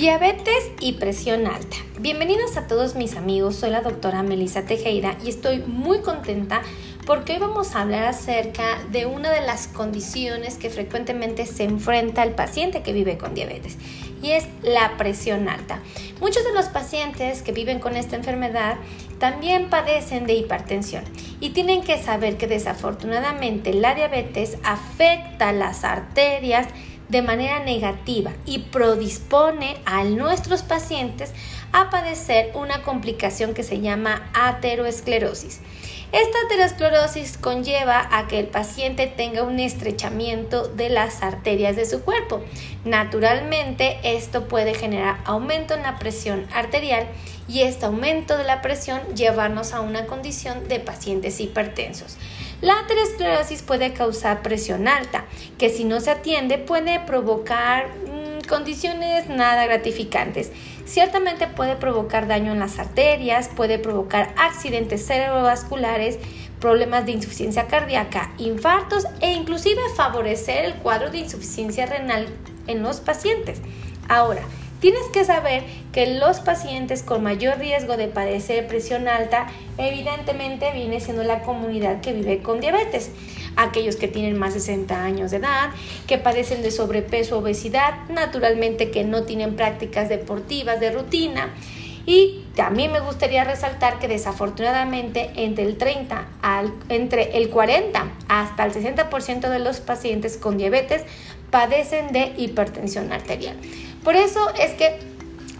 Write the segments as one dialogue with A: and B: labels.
A: Diabetes y presión alta. Bienvenidos a todos mis amigos, soy la doctora Melissa Tejera y estoy muy contenta porque hoy vamos a hablar acerca de una de las condiciones que frecuentemente se enfrenta el paciente que vive con diabetes y es la presión alta. Muchos de los pacientes que viven con esta enfermedad también padecen de hipertensión y tienen que saber que desafortunadamente la diabetes afecta las arterias de manera negativa y predispone a nuestros pacientes a padecer una complicación que se llama ateroesclerosis. Esta aterosclerosis conlleva a que el paciente tenga un estrechamiento de las arterias de su cuerpo. Naturalmente, esto puede generar aumento en la presión arterial y este aumento de la presión llevarnos a una condición de pacientes hipertensos. La aterosclerosis puede causar presión alta, que si no se atiende puede provocar mm, condiciones nada gratificantes. Ciertamente puede provocar daño en las arterias, puede provocar accidentes cerebrovasculares, problemas de insuficiencia cardíaca, infartos e inclusive favorecer el cuadro de insuficiencia renal en los pacientes. Ahora, Tienes que saber que los pacientes con mayor riesgo de padecer presión alta evidentemente viene siendo la comunidad que vive con diabetes. Aquellos que tienen más de 60 años de edad, que padecen de sobrepeso o obesidad, naturalmente que no tienen prácticas deportivas de rutina. Y también me gustaría resaltar que desafortunadamente entre el 30 al entre el 40 hasta el 60% de los pacientes con diabetes padecen de hipertensión arterial. Por eso es que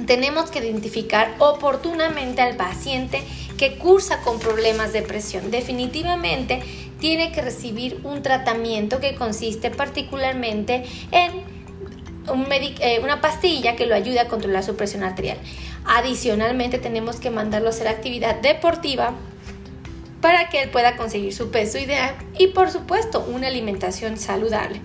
A: tenemos que identificar oportunamente al paciente que cursa con problemas de presión. Definitivamente tiene que recibir un tratamiento que consiste particularmente en eh, una pastilla que lo ayude a controlar su presión arterial. Adicionalmente tenemos que mandarlo a hacer actividad deportiva para que él pueda conseguir su peso ideal y por supuesto una alimentación saludable.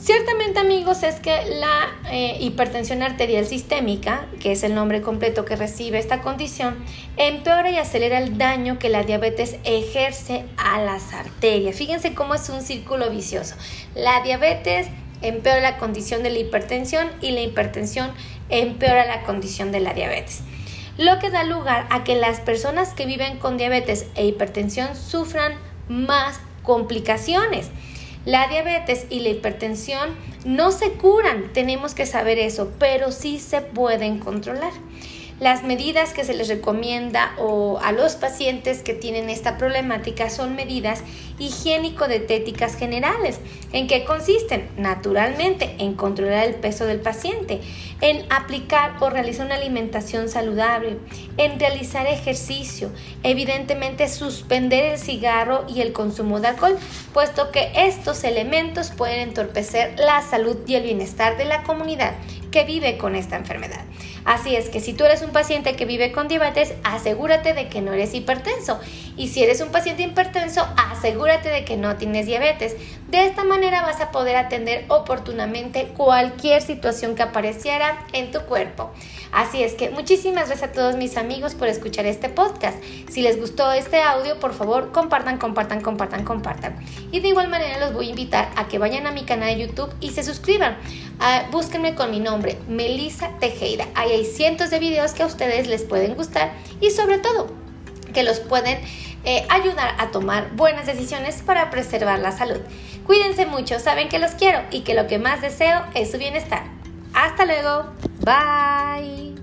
A: Ciertamente amigos es que la eh, hipertensión arterial sistémica, que es el nombre completo que recibe esta condición, empeora y acelera el daño que la diabetes ejerce a las arterias. Fíjense cómo es un círculo vicioso. La diabetes empeora la condición de la hipertensión y la hipertensión empeora la condición de la diabetes. Lo que da lugar a que las personas que viven con diabetes e hipertensión sufran más complicaciones. La diabetes y la hipertensión no se curan, tenemos que saber eso, pero sí se pueden controlar. Las medidas que se les recomienda o a los pacientes que tienen esta problemática son medidas higiénico-dietéticas generales. ¿En qué consisten? Naturalmente, en controlar el peso del paciente, en aplicar o realizar una alimentación saludable, en realizar ejercicio, evidentemente suspender el cigarro y el consumo de alcohol, puesto que estos elementos pueden entorpecer la salud y el bienestar de la comunidad que vive con esta enfermedad. Así es que si tú eres un paciente que vive con diabetes, asegúrate de que no eres hipertenso. Y si eres un paciente hipertenso, asegúrate de que no tienes diabetes. De esta manera vas a poder atender oportunamente cualquier situación que apareciera en tu cuerpo. Así es que muchísimas gracias a todos mis amigos por escuchar este podcast. Si les gustó este audio, por favor, compartan, compartan, compartan, compartan. Y de igual manera los voy a invitar a que vayan a mi canal de YouTube y se suscriban. Ah, búsquenme con mi nombre, Melissa Tejera. Ahí hay cientos de videos que a ustedes les pueden gustar y sobre todo que los pueden eh, ayudar a tomar buenas decisiones para preservar la salud. Cuídense mucho, saben que los quiero y que lo que más deseo es su bienestar. Hasta luego, bye.